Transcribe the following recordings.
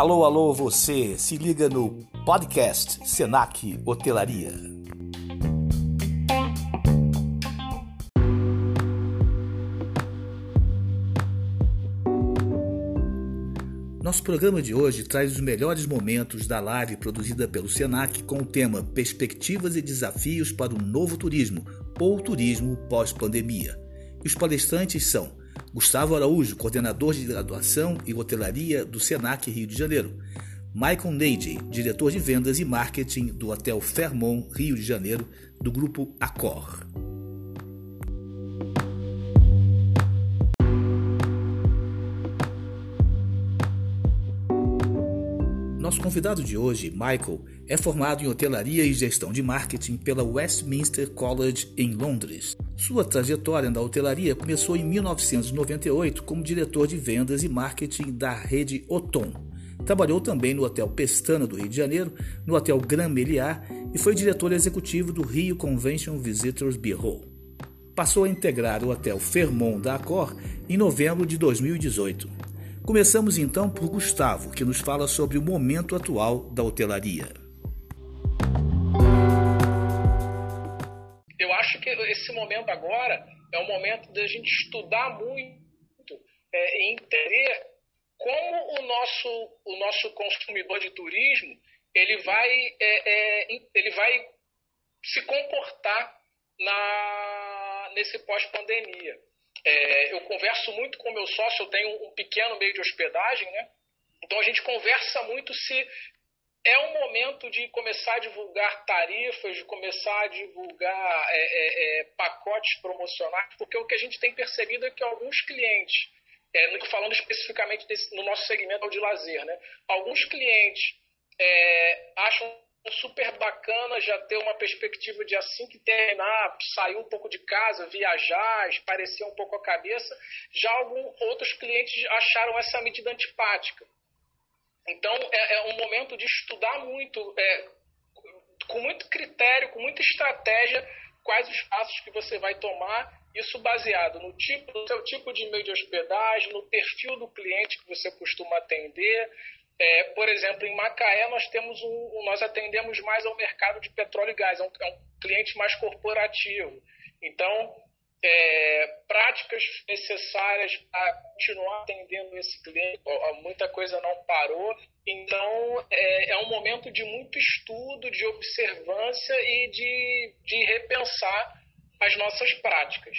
Alô, alô, você, se liga no podcast Senac Hotelaria. Nosso programa de hoje traz os melhores momentos da live produzida pelo Senac com o tema Perspectivas e Desafios para o Novo Turismo ou Turismo Pós-Pandemia. Os palestrantes são Gustavo Araújo, coordenador de graduação e hotelaria do Senac Rio de Janeiro. Michael Neide, diretor de vendas e marketing do Hotel Fairmont Rio de Janeiro, do grupo Accor. Nosso convidado de hoje, Michael, é formado em hotelaria e gestão de marketing pela Westminster College em Londres. Sua trajetória na hotelaria começou em 1998 como diretor de vendas e marketing da rede Otom. Trabalhou também no Hotel Pestana do Rio de Janeiro, no Hotel Grand Meliá e foi diretor executivo do Rio Convention Visitors Bureau. Passou a integrar o Hotel Fairmont da Accor em novembro de 2018. Começamos então por Gustavo, que nos fala sobre o momento atual da hotelaria. Eu acho que esse momento agora é o momento da gente estudar muito é, e entender como o nosso, o nosso consumidor de turismo ele vai, é, é, ele vai se comportar na, nesse pós-pandemia. É, eu converso muito com meu sócio, eu tenho um pequeno meio de hospedagem, né? Então a gente conversa muito se é o momento de começar a divulgar tarifas, de começar a divulgar é, é, é pacotes promocionais, porque o que a gente tem percebido é que alguns clientes, é, falando especificamente desse, no nosso segmento de lazer, né? Alguns clientes é, acham super bacana já ter uma perspectiva de assim que terminar, sair um pouco de casa, viajar, esparecer um pouco a cabeça. Já alguns outros clientes acharam essa medida antipática. Então é, é um momento de estudar muito, é, com muito critério, com muita estratégia, quais os passos que você vai tomar. Isso baseado no tipo, no seu tipo de meio de hospedagem, no perfil do cliente que você costuma atender, é, por exemplo, em Macaé nós temos um, nós atendemos mais ao mercado de petróleo e gás, é um, é um cliente mais corporativo. Então, é, práticas necessárias para continuar atendendo esse cliente, muita coisa não parou. Então, é, é um momento de muito estudo, de observância e de, de repensar as nossas práticas.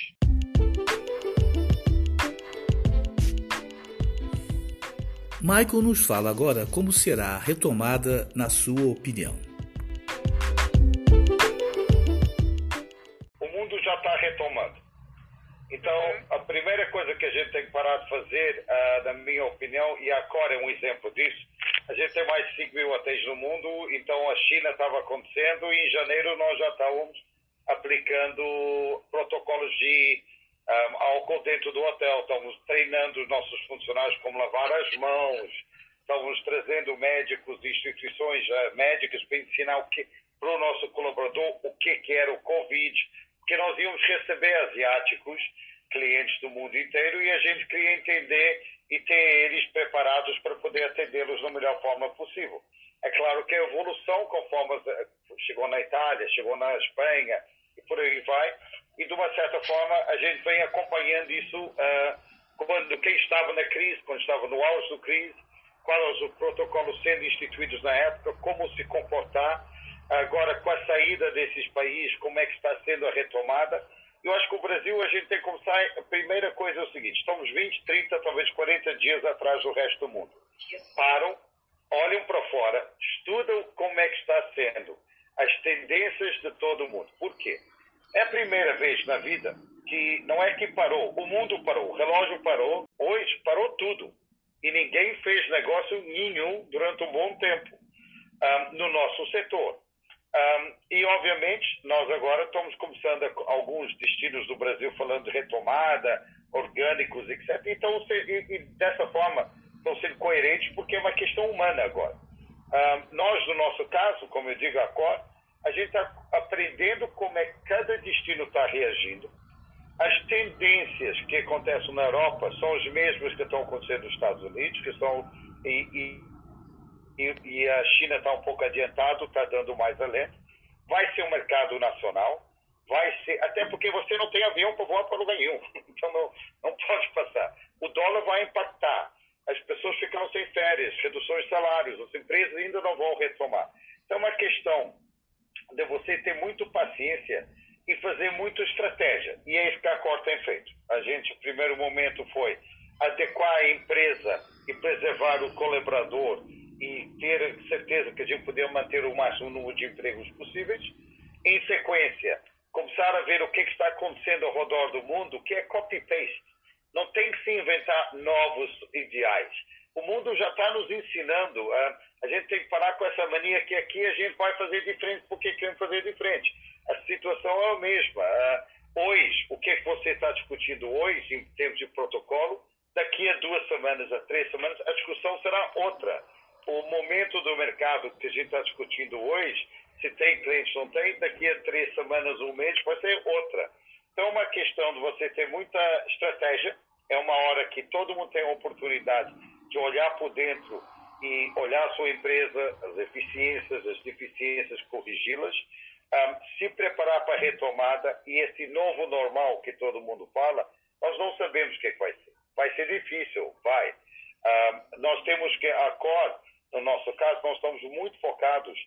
Michael nos fala agora como será a retomada, na sua opinião. O mundo já está retomando. Então, a primeira coisa que a gente tem que parar de fazer, uh, na minha opinião, e a Cora é um exemplo disso, a gente tem mais de 5 mil hotéis no mundo, então a China estava acontecendo e em janeiro nós já estávamos aplicando protocolos de um, álcool dentro do hotel. Estamos treinando os nossos funcionários como lavar as mãos. Estamos trazendo médicos instituições uh, médicas para ensinar para o nosso colaborador o que, que era o Covid, porque nós íamos receber asiáticos, clientes do mundo inteiro, e a gente queria entender e ter eles preparados para poder atendê-los da melhor forma possível. É claro que a evolução, conforme chegou na Itália, chegou na Espanha e por aí vai, e de uma certa forma a gente vem acompanhando isso uh, quando quem estava na crise, quando estava no auge do crise, quais os protocolos sendo instituídos na época, como se comportar, agora com a saída desses países, como é que está sendo a retomada. Eu acho que o Brasil a gente tem que começar, a primeira coisa é o seguinte, estamos 20, 30, talvez 40 dias atrás do resto do mundo. Param, olham para fora, estudam como é que está sendo as tendências de todo o mundo. Por quê? É a primeira vez na vida que não é que parou, o mundo parou, o relógio parou, hoje parou tudo. E ninguém fez negócio nenhum durante um bom tempo um, no nosso setor. Um, e, obviamente, nós agora estamos começando a, alguns destinos do Brasil falando de retomada, orgânicos, etc. Então, e, e dessa forma, estão sendo coerentes porque é uma questão humana agora. Um, nós, no nosso caso, como eu digo, a COR, a gente está aprendendo como é que cada destino está reagindo, as tendências que acontecem na Europa são as mesmas que estão acontecendo nos Estados Unidos, que são e, e, e a China está um pouco adiantado, está dando mais alento. Vai ser um mercado nacional, vai ser até porque você não tem avião para voar para lugar nenhum, então não, não pode passar. O dólar vai impactar, as pessoas ficarão sem férias, reduções de salários, as empresas ainda não vão retomar. Então é uma questão de você ter muito paciência e fazer muita estratégia. E é isso que a Cor tem feito. A gente, no primeiro momento, foi adequar a empresa e preservar o colaborador e ter certeza que a gente podia manter o máximo número de empregos possíveis. Em sequência, começar a ver o que, é está acontecendo ao redor do mundo, que é copy-paste. Não tem que se inventar novos ideais. O mundo já está nos ensinando. Uh, a gente tem que parar com essa mania que aqui a gente vai fazer diferente porque queremos fazer diferente a situação é a mesma. Uh, hoje, o que é que você está discutindo hoje, em termos de protocolo, daqui a duas semanas, a três semanas, a discussão será outra. O momento do mercado que a gente está discutindo hoje, se tem clientes ou não tem, daqui a três semanas, um mês, vai ser outra. Então, é uma questão de você ter muita estratégia. É uma hora que todo mundo tem a oportunidade de olhar por dentro e olhar a sua empresa, as eficiências, as deficiências, corrigi-las um, se preparar para a retomada e esse novo normal que todo mundo fala, nós não sabemos o que, é vai ser. Vai ser difícil, vai. Um, nós temos que, a COR, no nosso caso, nós estamos muito focados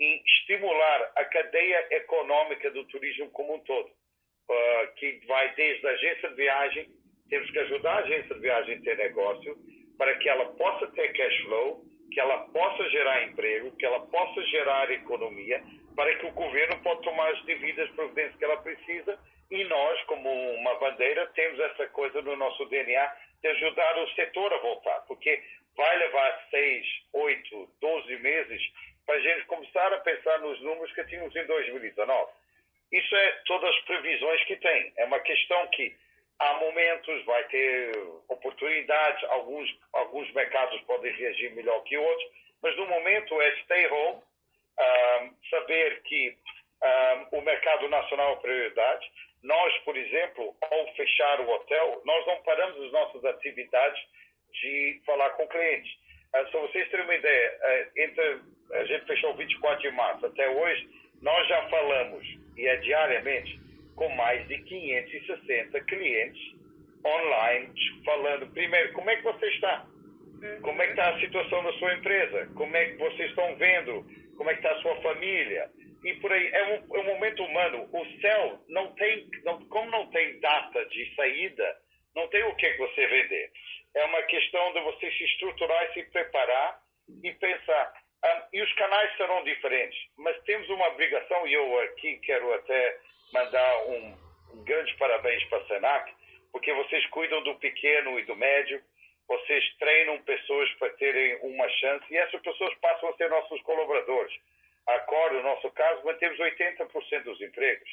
em estimular a cadeia econômica do turismo como um todo, uh, que vai desde a agência de viagem, temos que ajudar a agência de viagem a ter negócio, para que ela possa ter cash flow, que ela possa gerar emprego, que ela possa gerar economia, para que o governo possa tomar as devidas providências que ela precisa e nós, como uma bandeira, temos essa coisa no nosso DNA de ajudar o setor a voltar, porque vai levar seis, oito, doze meses para a gente começar a pensar nos números que tínhamos em 2019. Isso é todas as previsões que tem. É uma questão que há momentos vai ter oportunidades, alguns, alguns mercados podem reagir melhor que outros, mas no momento é stay home, um, saber que um, o mercado nacional é prioridade. Nós, por exemplo, ao fechar o hotel, nós não paramos as nossas atividades de falar com clientes. Uh, só vocês terem uma ideia, uh, entre a gente fechou 24 de março até hoje, nós já falamos, e é diariamente, com mais de 560 clientes online, falando primeiro como é que você está, como é que está a situação da sua empresa, como é que vocês estão vendo como é que está a sua família, e por aí. É um, é um momento humano. O céu não tem, não, como não tem data de saída, não tem o que você vender. É uma questão de você se estruturar e se preparar e pensar. Um, e os canais serão diferentes, mas temos uma obrigação, e eu aqui quero até mandar um, um grande parabéns para a Senac, porque vocês cuidam do pequeno e do médio, vocês treinam pessoas para terem uma chance e essas pessoas passam a ser nossos colaboradores. A Cor, no nosso caso, mantemos 80% dos empregos.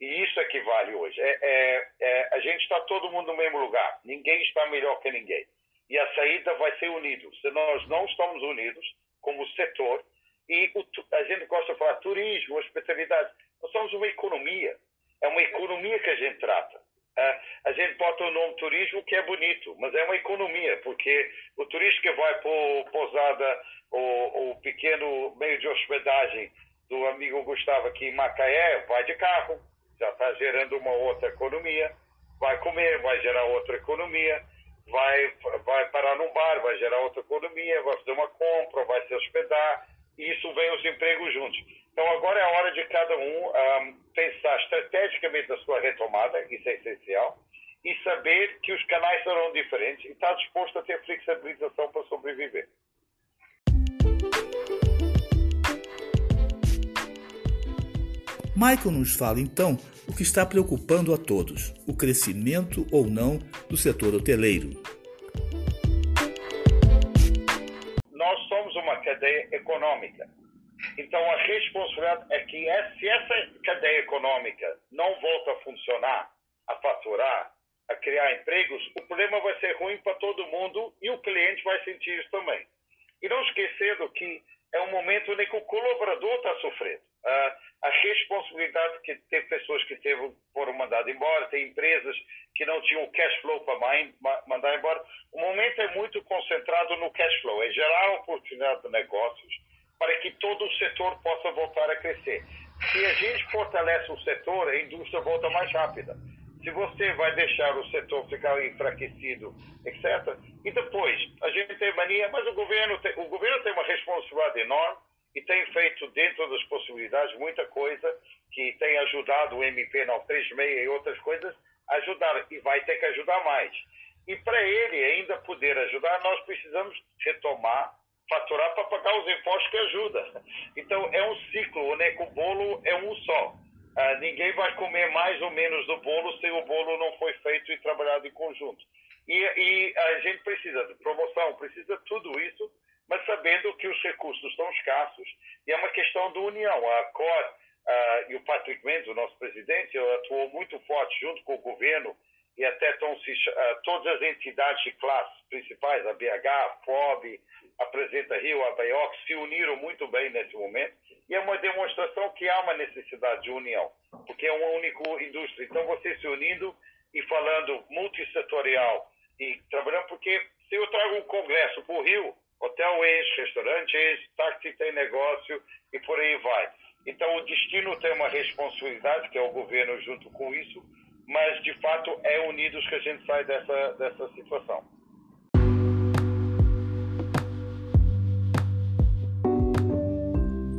E isso é que vale hoje. É, é, é, a gente está todo mundo no mesmo lugar. Ninguém está melhor que ninguém. E a saída vai ser unido. Se nós não estamos unidos, como setor, e o, a gente gosta de falar turismo, hospitalidade, nós somos uma economia. É uma economia que a gente trata. É, a gente bota o nome turismo que é bonito, mas é uma economia, porque o turista que vai para Pousada, o, o pequeno meio de hospedagem do amigo Gustavo aqui em Macaé, vai de carro, já está gerando uma outra economia, vai comer, vai gerar outra economia, vai, vai parar num bar, vai gerar outra economia, vai fazer uma compra, vai se hospedar, e isso vem os empregos juntos. Então agora é a hora de cada um, um pensar estrategicamente na sua retomada, isso é essencial, e saber que os canais serão diferentes e estar disposto a ter flexibilização para sobreviver. Michael nos fala então o que está preocupando a todos: o crescimento ou não do setor hoteleiro. Nós somos uma cadeia econômica então, a responsabilidade é que se essa cadeia econômica não volta a funcionar, a faturar, a criar empregos, o problema vai ser ruim para todo mundo e o cliente vai sentir isso também. E não esquecendo que é um momento em que o colaborador está sofrendo. a responsabilidade que tem pessoas que teve, foram mandadas embora, tem empresas que não tinham cash flow para mandar embora. O momento é muito concentrado no cash flow, é gerar oportunidade de negócios para que todo o setor possa voltar a crescer. Se a gente fortalece o setor, a indústria volta mais rápida. Se você vai deixar o setor ficar enfraquecido, etc. E depois, a gente tem mania, mas o governo tem, o governo tem uma responsabilidade enorme e tem feito, dentro das possibilidades, muita coisa que tem ajudado o MP 936 e outras coisas a ajudar e vai ter que ajudar mais. E para ele ainda poder ajudar, nós precisamos retomar, faturar para pagar os impostos que ajuda. Então é um ciclo, é que o bolo é um só. Ah, ninguém vai comer mais ou menos do bolo se o bolo não foi feito e trabalhado em conjunto. E, e a gente precisa de promoção, precisa de tudo isso, mas sabendo que os recursos estão escassos e é uma questão de união. A COR uh, e o Patrick Mendes, o nosso presidente, atuou muito forte junto com o governo e até estão se, uh, todas as entidades de classe principais, a BH, a FOB, a Presidenta Rio, a BAIOC, se uniram muito bem nesse momento e é uma demonstração que há uma necessidade de união, porque é uma única indústria. Então, você se unindo e falando multissetorial e trabalhando, porque se eu trago um congresso para o Rio, hotel ex, restaurante ex, táxi tem negócio e por aí vai. Então, o destino tem uma responsabilidade, que é o governo junto com isso, mas de fato é unidos que a gente sai dessa, dessa situação.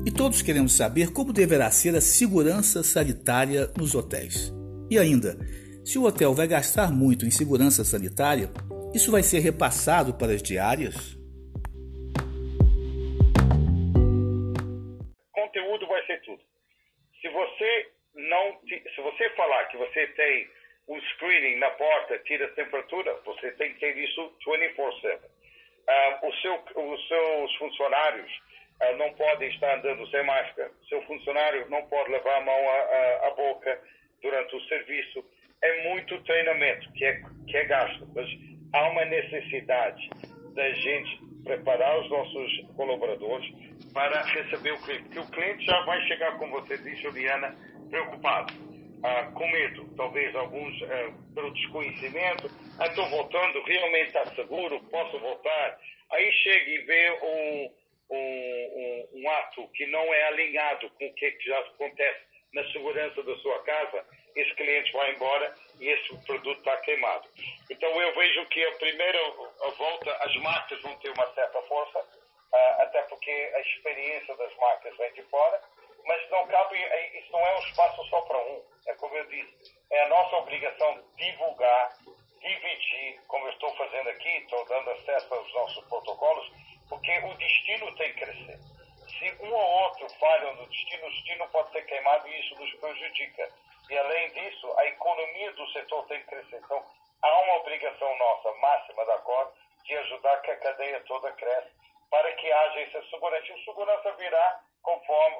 E todos queremos saber como deverá ser a segurança sanitária nos hotéis. E ainda, se o hotel vai gastar muito em segurança sanitária, isso vai ser repassado para as diárias? Conteúdo vai ser tudo. Se você não, se você falar que você tem um screening na porta, tira a temperatura, você tem que ter isso 24/7. Uh, o seu, os seus funcionários uh, não podem estar andando sem máscara. Seu funcionário não pode levar a mão à, boca durante o serviço é muito treinamento que é, que é gasto, mas há uma necessidade da gente preparar os nossos colaboradores para receber o cliente. Porque o cliente já vai chegar, como você disse, Juliana, preocupado, ah, com medo, talvez alguns ah, pelo desconhecimento. Ah, estou voltando, realmente está seguro, posso voltar. Aí chega e vê um, um, um, um ato que não é alinhado com o que já acontece na segurança da sua casa esse cliente vai embora e esse produto está queimado. Então eu vejo que a primeira volta, as marcas vão ter uma certa força, uh, até porque a experiência das marcas vem de fora, mas não cabe, é, isso não é um espaço só para um. É como eu disse, é a nossa obrigação divulgar, dividir, como eu estou fazendo aqui, estou dando acesso aos nossos protocolos, porque o destino tem que crescer. Se um ou outro falham no destino, o destino pode ser queimado e isso nos prejudica. E além disso, a economia do setor tem que crescer. Então, há uma obrigação nossa, máxima da COR, de ajudar que a cadeia toda cresça para que haja essa segurança. E segurança virá conforme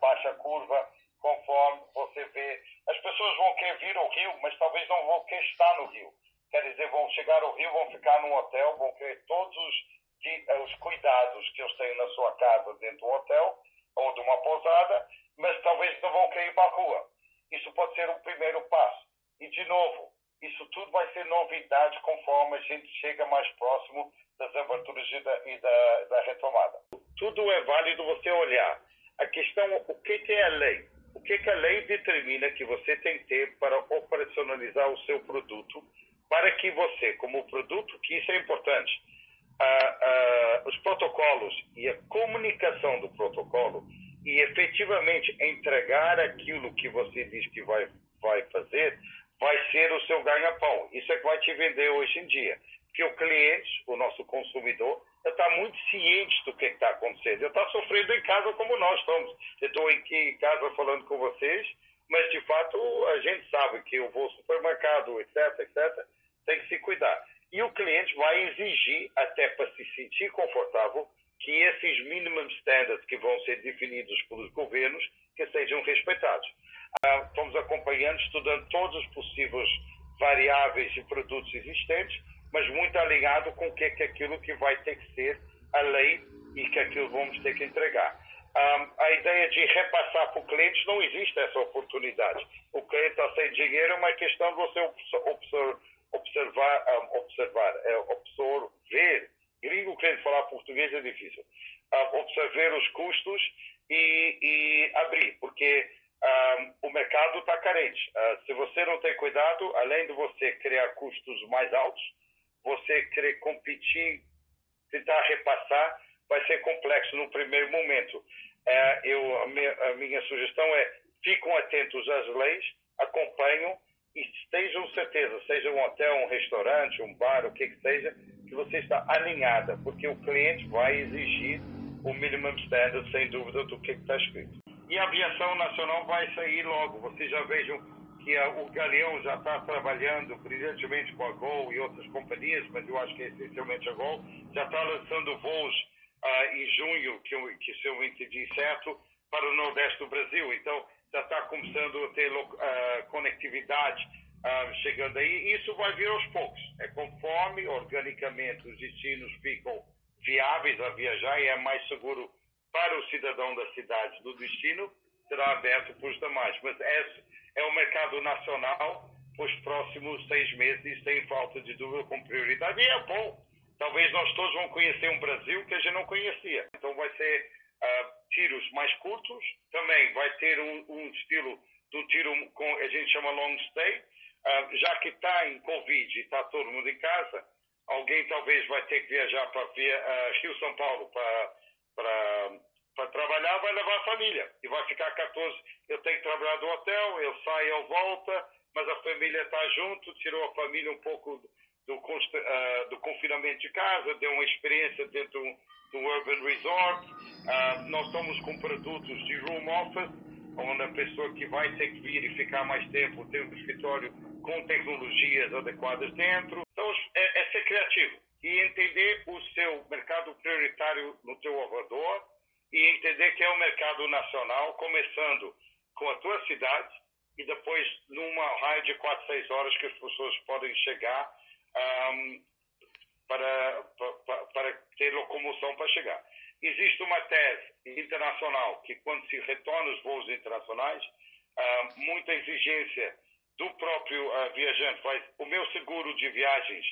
baixa a curva, conforme você vê. As pessoas vão querer vir ao Rio, mas talvez não vão querer estar no Rio. Quer dizer, vão chegar ao Rio, vão ficar num hotel, vão querer todos os, os cuidados que eles têm na sua casa dentro do hotel ou de uma pousada, mas talvez não vão querer ir para a rua. Isso pode ser um primeiro passo. E, de novo, isso tudo vai ser novidade conforme a gente chega mais próximo das aberturas e da, e da, da retomada. Tudo é válido você olhar. A questão, o que, que é a lei? O que, que a lei determina que você tem que ter para operacionalizar o seu produto, para que você, como produto, que isso é importante, uh, uh, os protocolos e a comunicação do protocolo e efetivamente entregar aquilo que você diz que vai, vai fazer, vai ser o seu ganha-pão. Isso é que vai te vender hoje em dia. Porque o cliente, o nosso consumidor, está muito ciente do que está acontecendo. Está sofrendo em casa como nós estamos. Eu estou aqui em casa falando com vocês, mas de fato a gente sabe que eu vou ao supermercado, etc, etc, tem que se cuidar. E o cliente vai exigir, até para se sentir confortável, que esses minimum standards que vão ser definidos pelos governos que sejam respeitados. Ah, estamos acompanhando, estudando todos os possíveis variáveis e produtos existentes, mas muito alinhado com o que é aquilo que vai ter que ser a lei e que aquilo vamos ter que entregar. um, a ideia de repassar para o cliente não existe essa oportunidade. O cliente está sem dinheiro, é uma questão de você observar, observar, um, observar é, absorver. Gringo querendo falar português é difícil. Uh, observar os custos e, e abrir, porque um, o mercado está carente. Uh, se você não tem cuidado, além de você criar custos mais altos, você querer competir, tentar repassar, vai ser complexo no primeiro momento. É, eu, a minha, a, minha, sugestão é fiquem atentos às leis, acompanham e estejam certeza, seja um hotel, um restaurante, um bar, o que que seja, que você está alinhada, porque o cliente vai exigir o minimum standard, sem dúvida, do que está escrito. E a aviação nacional vai sair logo. Vocês já vejam que a, o Galeão já está trabalhando brilhantemente com a Gol e outras companhias, mas eu acho que é essencialmente a Gol, já está lançando voos uh, em junho, que, que se eu entendi certo, para o Nordeste do Brasil. Então, já está começando a ter uh, conectividade uh, chegando aí. Isso vai vir aos poucos. É conforme, organicamente, os destinos ficam viáveis a viajar e é mais seguro para o cidadão da cidade do destino, será aberto para os demais. Mas esse é o mercado nacional os próximos seis meses, sem falta de dúvida, com prioridade. E é bom. Talvez nós todos vamos conhecer um Brasil que a gente não conhecia. Então vai ser uh, tiros mais curtos, também vai ter um, um estilo um tiro com a gente chama long stay, uh, já que está em Covid e está todo mundo em casa, alguém talvez vai ter que viajar para uh, Rio São Paulo para para trabalhar, vai levar a família e vai ficar 14. Eu tenho que trabalhar do hotel, eu saio, eu volta, mas a família está junto, tirou a família um pouco do, uh, do confinamento de casa, deu uma experiência dentro do Urban Resort. Uh, nós estamos com produtos de room office, onde a pessoa que vai ter que vir e ficar mais tempo tem um escritório com tecnologias adequadas dentro. Então, é, é ser criativo e entender o seu mercado prioritário no teu arredor e entender que é um mercado nacional, começando com a tua cidade e depois numa raio de 4, 6 horas que as pessoas podem chegar um, para, para, para ter locomoção para chegar. Existe uma tese internacional que quando se retorna os voos internacionais, uh, muita exigência do próprio uh, viajante. Faz, o meu seguro de viagens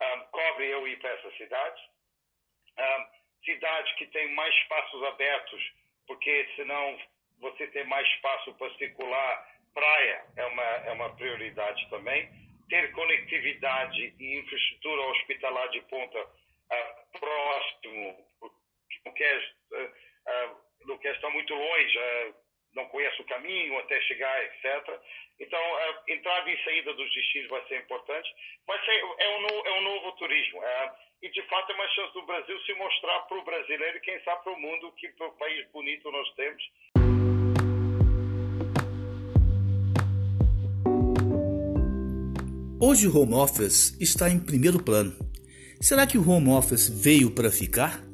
um, cobre eu ir para essas cidades. Um, cidades que têm mais espaços abertos, porque senão você tem mais espaço para circular. Praia é uma, é uma prioridade também. Ter conectividade e infraestrutura hospitalar de ponta uh, próximo, não quer, uh, uh, quer estar muito longe, uh, não conhece o caminho até chegar, etc. Então, a entrada e saída dos destinos vai ser importante. Vai ser, é, um, é um novo turismo. É, e, de fato, é uma chance do Brasil se mostrar para o brasileiro e, quem sabe, para o mundo que país bonito nós temos. Hoje o home office está em primeiro plano. Será que o home office veio para ficar?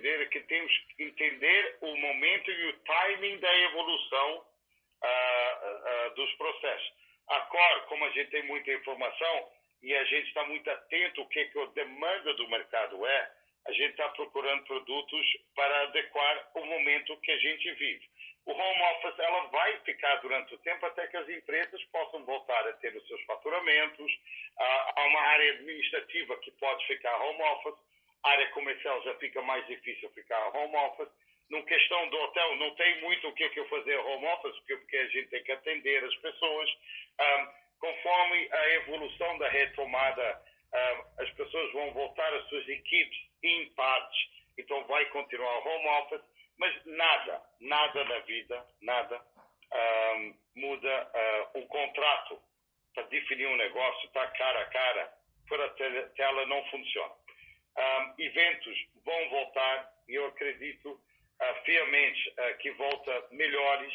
Pessoas entenderem que temos que entender o momento e o timing da evolução uh, uh, dos processos. Agora, como a gente tem muita informação e a gente está muito atento ao que, que a demanda do mercado é, a gente está procurando produtos para adequar o momento que a gente vive. O home office ela vai ficar durante o tempo até que as empresas possam voltar a ter os seus faturamentos. Há uma área administrativa que pode ficar home office área comercial já fica mais difícil ficar home office. Numa questão do hotel, não tem muito o que, é que eu fazer home office, porque, a gente tem que atender as pessoas. Conforme a evolução da retomada, as pessoas vão voltar às suas equipes em partes, então vai continuar home office, mas nada, nada na vida, nada muda uh, o contrato para definir um negócio, está cara a cara, por a tela não funciona. Um, eventos vão voltar e eu acredito uh, fielmente uh, que volta melhores,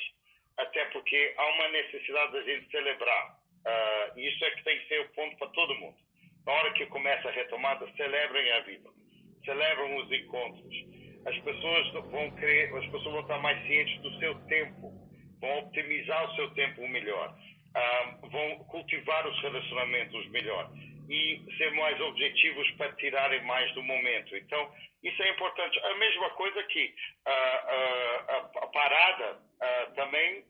até porque há uma necessidade da gente celebrar. Uh, e isso é que tem que ser o ponto para todo mundo. Na hora que começa a retomada, celebrem a vida, celebram os encontros. As pessoas vão querer, as pessoas vão estar mais cientes do seu tempo, vão optimizar o seu tempo melhor. uh, vão cultivar os relacionamentos melhor e ser mais objetivos para tirarem mais do momento. Então, isso é importante. A mesma coisa que uh, uh, a, parada também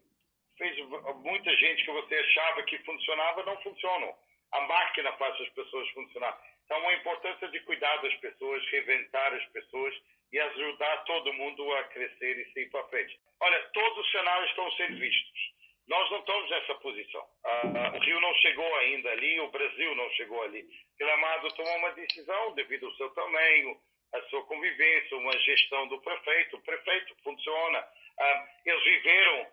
fez muita gente que você achava que funcionava não funcionam. A máquina faz as pessoas funcionar. Então, a importância de cuidar das pessoas, reinventar as pessoas e ajudar todo mundo a crescer e seguir para frente. Olha, todos os cenários estão sendo vistos. Nós não estamos nessa posição. O Rio não chegou ainda ali, o Brasil não chegou ali. Gramado tomou uma decisão devido ao seu tamanho, a sua convivência, uma gestão do prefeito. O prefeito funciona. Uh, eles viveram,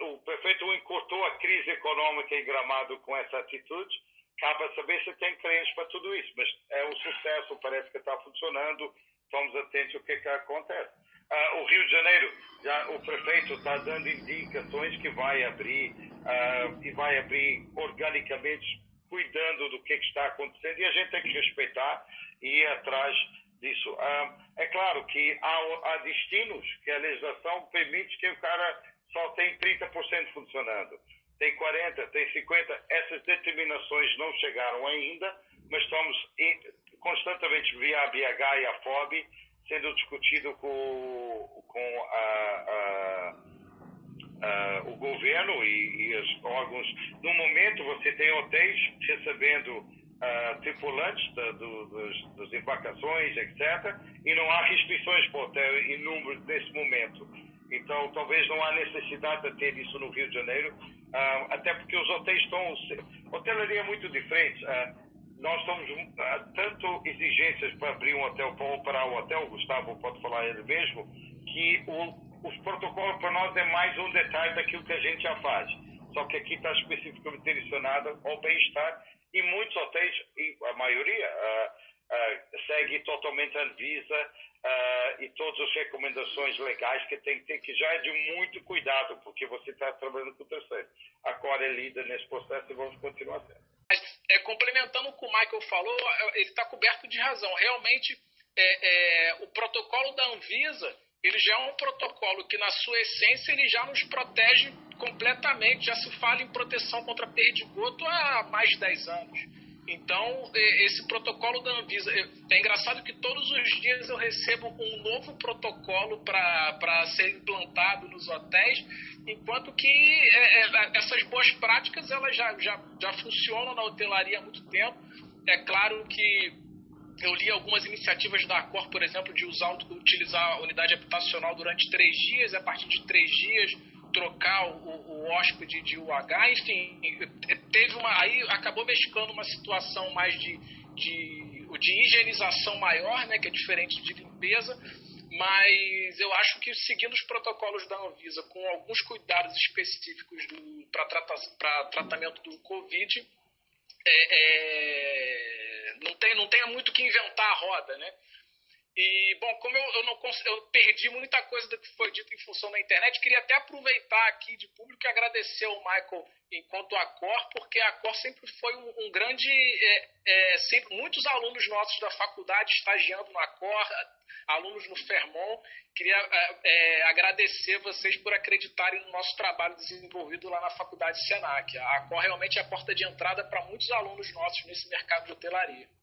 o prefeito encurtou a crise econômica em Gramado com essa atitude. Cabe saber se tem clientes para tudo isso, mas é um sucesso, parece que está funcionando. Estamos atentos ao que, que acontece. Uh, o Rio de Janeiro, já o prefeito está dando indicações que vai abrir uh, e vai abrir organicamente, cuidando do que, que, está acontecendo e a gente tem que respeitar e ir atrás disso. Uh, é claro que há, há destinos que a legislação permite que o cara só tem 30% funcionando, tem 40%, tem 50%. Essas determinações não chegaram ainda, mas estamos constantemente via a BH e a FOB sendo discutido com, com a, a, a, o governo e, e, os órgãos. No momento, você tem hotéis recebendo uh, tripulantes da, do, dos, embarcações, etc., e não há restrições para o hotel em número nesse momento. Então, talvez não há necessidade de ter isso no Rio de Janeiro, uh, até porque os hotéis estão. Hotelaria é muito diferente. Uh, nós estamos uh, tanto exigências para abrir um hotel, para operar um hotel, Gustavo pode falar ele mesmo, que o, os protocolos para nós é mais um detalhe daquilo que a gente já faz. Só que aqui está especificamente direcionado ao bem-estar e muitos hotéis, e a maioria, uh, uh, segue totalmente a Anvisa e todas as recomendações legais que tem que ter, que já é de muito cuidado, porque você está trabalhando com o terceiro. A Core é líder nesse processo e vamos continuar sendo é, complementando o que o Michael falou, é, ele está coberto de razão. Realmente, é, é, o protocolo da Anvisa, ele já é um protocolo que, na sua essência, ele já nos protege completamente. Já se fala em proteção contra perdigoto há mais de 10 anos. Então, esse protocolo da Anvisa. É engraçado que todos os dias eu recebo um novo protocolo para ser implantado nos hotéis, enquanto que é, é, essas boas práticas elas já, já, já funcionam na hotelaria há muito tempo. É claro que eu li algumas iniciativas da Acor, por exemplo, de usar, utilizar a unidade habitacional durante três dias, a partir de três dias trocar o, o hóspede de UH, enfim, teve uma. Aí acabou mesclando uma situação mais de, de, de higienização maior, né, que é diferente de limpeza, mas eu acho que seguindo os protocolos da Anvisa, com alguns cuidados específicos para trata, tratamento do Covid, é, é, não, tem, não tem muito que inventar a roda, né? E, bom, como eu, eu, não, eu perdi muita coisa do que foi dito em função da internet, queria até aproveitar aqui de público e agradecer ao Michael enquanto a Cor, porque a Cor sempre foi um, um grande. É, é, sempre, muitos alunos nossos da faculdade estagiando na Cor, alunos no Fermon. Queria é, é, agradecer vocês por acreditarem no nosso trabalho desenvolvido lá na Faculdade Senac. A Cor realmente é a porta de entrada para muitos alunos nossos nesse mercado de hotelaria.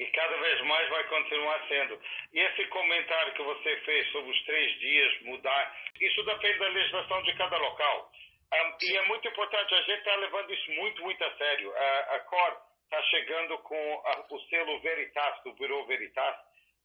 E cada vez mais vai continuar sendo. E esse comentário que você fez sobre os três dias mudar, isso depende da legislação de cada local. E é muito importante, a gente está levando isso muito, muito a sério. A, COR está chegando com o selo Veritas, do Bureau Veritas,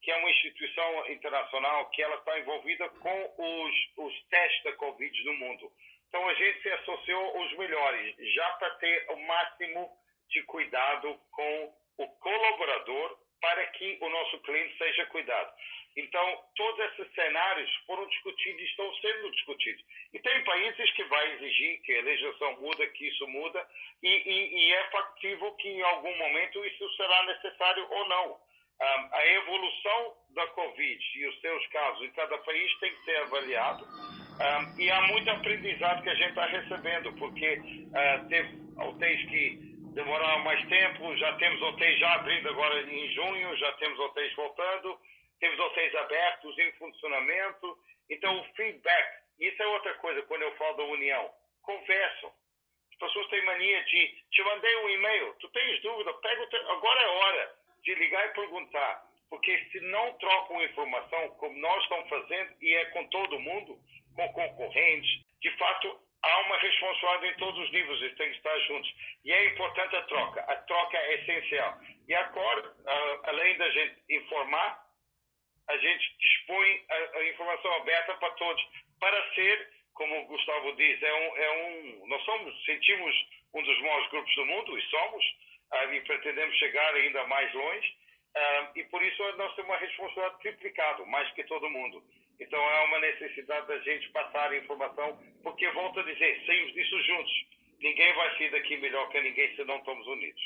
que é uma instituição internacional que ela está envolvida com os, os testes da Covid no mundo. Então a gente se associou aos melhores, já para ter o máximo de cuidado com o colaborador para que o nosso cliente seja cuidado. Então, todos esses cenários foram discutidos e estão sendo discutidos. E tem países que vai exigir que a legislação muda, que isso muda, e, e, e é factível que em algum momento isso será necessário ou não. Um, a evolução da Covid e os seus casos em cada país tem que ser avaliado. Um, e há muito aprendizado que a gente está recebendo, porque uh, teve hotéis que demoraram mais tempo, já temos hotéis já abrindo agora em junho, já temos hotéis voltando, temos hotéis abertos em funcionamento. Então, o feedback, isso é outra coisa quando eu falo da união. Conversam. As pessoas têm mania de te mandei um e-mail, tu tens dúvida, pega te... agora é hora de ligar e perguntar. Porque se não trocam informação como nós estamos fazendo, e é com todo mundo, com concorrentes, de fato há uma responsabilidade em todos os níveis, eles têm que estar juntos. E é importante a troca, a troca é essencial. E agora, além da gente informar, a gente dispõe a, a informação aberta para todos, para ser, como o Gustavo diz, é um, é um, nós somos, sentimos um dos maiores grupos do mundo, e somos, uh, e pretendemos chegar ainda mais longe, uh, e por isso nós temos uma responsabilidade triplicada, mais que todo mundo. Então é uma necessidade da gente passar a informação, porque volto a dizer, saímos disso juntos. Ninguém vai sair daqui melhor que ninguém se não estamos unidos.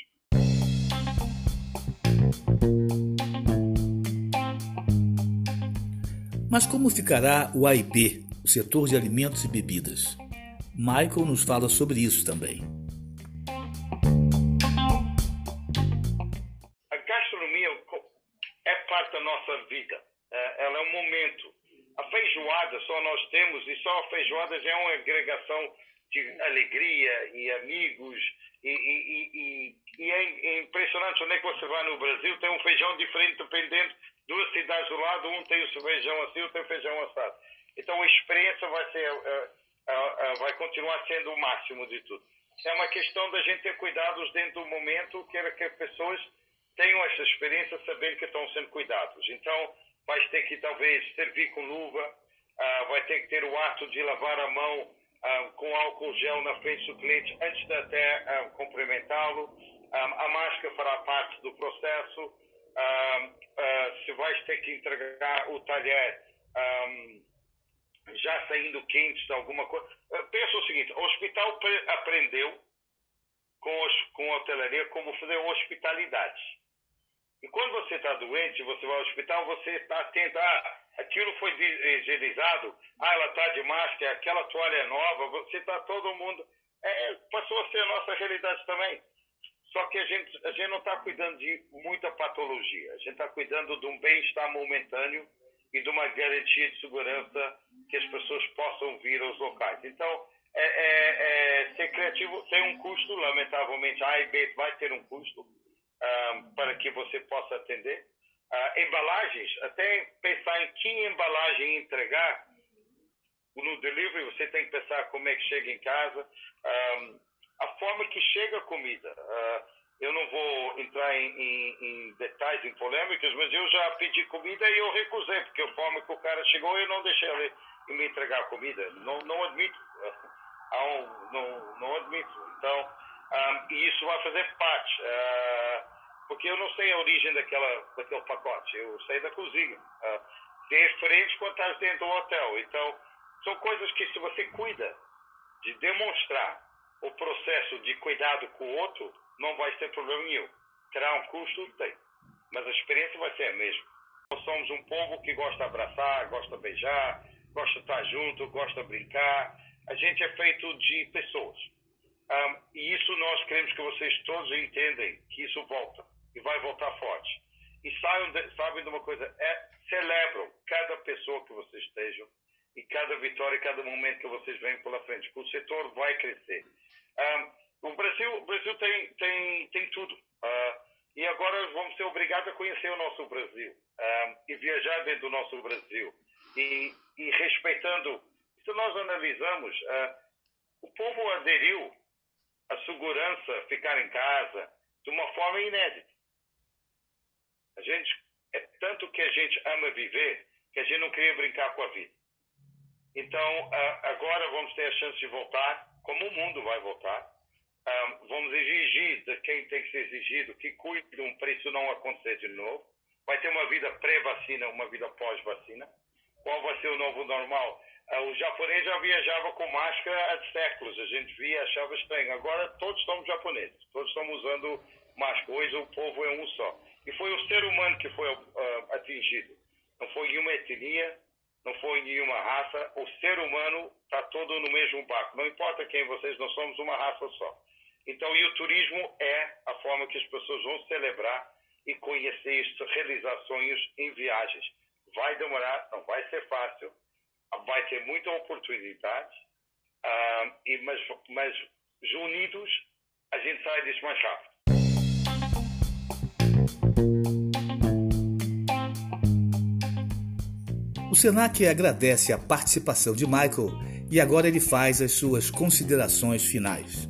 Mas como ficará o AIB, o setor de alimentos e bebidas? Michael nos fala sobre isso também. Já é uma agregação de alegria e amigos e, e, e, e é impressionante onde é que você vai no Brasil tem um feijão diferente dependendo duas cidades do lado, um tem o feijão assim, outro tem o feijão assado. Então a experiência vai ser, uh, uh, uh, vai continuar sendo o máximo de tudo. É uma questão da gente ter cuidados dentro do momento, que as pessoas tenham essa experiência sabendo que estão sendo cuidados. Então vai ter que talvez servir com luva, vai ter que ter o ato de lavar a mão com álcool gel na frente do cliente antes de até cumprimentá-lo. a máscara fará parte do processo uh, uh, se vais ter que entregar o talher já saindo quente de alguma coisa. Pensa o seguinte: o hospital aprendeu com, os, com a hotelaria como fazer hospitalidade. E quando você está doente, você vai ao hospital, você está atento. Ah, aquilo foi higienizado, ah, ela está de máscara, aquela toalha é nova, você está todo mundo. É, passou a ser a nossa realidade também. Só que a gente, a gente não está cuidando de muita patologia. A gente está cuidando de um bem-estar momentâneo e de uma garantia de segurança que as pessoas possam vir aos locais. Então, é, é, é, ser criativo tem um custo, lamentavelmente, A e B vai ter um custo para que você possa atender. Uh, embalagens, até pensar em que embalagem entregar no delivery, você tem que pensar como é que chega em casa. Um, a forma que chega a comida. Uh, eu não vou entrar em, em, em, detalhes, em polêmicas, mas eu já pedi comida e eu recusei, porque a forma que o cara chegou eu não deixei ele me entregar comida. Não, não admito. Uh, não, não admito. Então, ah, e isso vai fazer parte. Uh, porque eu não sei a origem daquela, daquele pacote, eu sei da cozinha. Uh, é diferente quando estás dentro do hotel. Então, são coisas que se você cuida de demonstrar o processo de cuidado com o outro não vai ter problema nenhum. Terá um custo? Tem. Mas a experiência vai ser a mesma. Nós somos um povo que gosta de abraçar, gosta de beijar, gosta de estar junto, gosta de brincar. A gente é feito de pessoas. Um, e isso nós queremos que vocês todos entendem que isso volta e vai voltar forte. E sabem de, sabem de uma coisa, é, celebram cada pessoa que vocês estejam e cada vitória, cada momento que vocês vêm pela frente, o setor vai crescer. Um, o Brasil, o Brasil tem, tem, tem tudo. Uh, e agora vamos ser obrigados a conhecer o nosso Brasil um, e viajar dentro do nosso Brasil. E, e respeitando, se nós analisamos, uh, o povo aderiu à segurança, ficar em casa, de uma forma inédita. A gente, é tanto que a gente ama viver que a gente não queria brincar com a vida. Então, agora vamos ter a chance de voltar como o mundo vai votar, um, vamos exigir de quem tem que ser exigido que cuide para isso não acontecer de novo. Vai ter uma vida pré-vacina, uma vida pós-vacina. Qual vai ser o novo normal? Uh, o japonês já viajava com máscara há séculos. A gente via, achava estranho. Agora todos somos japoneses, todos estamos usando máscara. Hoje o povo é um só. E foi o ser humano que foi uh, atingido. Não foi nenhuma etnia, não foi nenhuma raça, o ser humano está todo no mesmo barco. Não importa quem vocês, nós somos uma raça só. Então, e o turismo é a forma que as pessoas vão celebrar e conhecer isto, realizar sonhos em viagens. Vai demorar, não vai ser fácil, vai ter muita oportunidade, uh, e, mas, mas unidos, a gente sai disso mais rápido. O Senac agradece a participação de Michael e agora ele faz as suas considerações finais.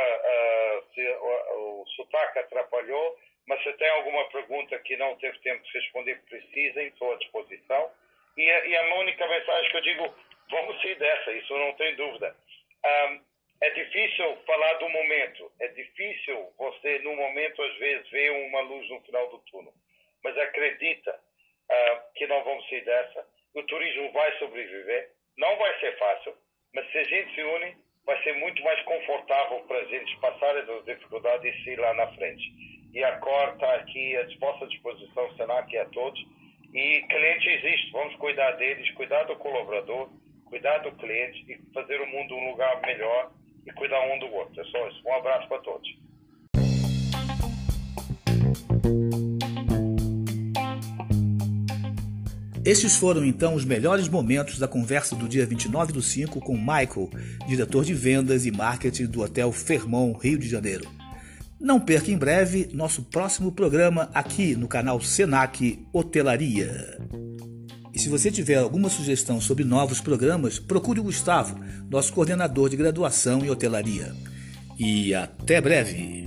Uh, se o, o sotaque atrapalhou, mas se tem alguma pergunta que não teve tempo de responder, precisem, estou à disposição. E e a única mensagem que eu digo, vamos sair dessa, isso não tem dúvida. Um, é difícil falar do momento, é difícil você, no momento, às vezes, ver uma luz no final do túnel. Mas acredita uh, que não vamos sair dessa. O turismo vai sobreviver. Não vai ser fácil, mas se a gente se une, vai ser muito mais confortável para a gente passar essas dificuldades e sair lá na frente. E a COR está aqui à vossa disposição, Senac, a todos. E cliente existe, vamos cuidar deles, cuidar do colaborador, cuidar do cliente e fazer o mundo um lugar melhor e cuidar um do outro. É só isso. Um abraço para todos. Estes foram então os melhores momentos da conversa do dia 29 do 5 com Michael, diretor de vendas e marketing do Hotel Fermont, Rio de Janeiro. Não perca em breve nosso próximo programa aqui no canal Senac Hotelaria. E se você tiver alguma sugestão sobre novos programas, procure o Gustavo, nosso coordenador de graduação em hotelaria. E até breve!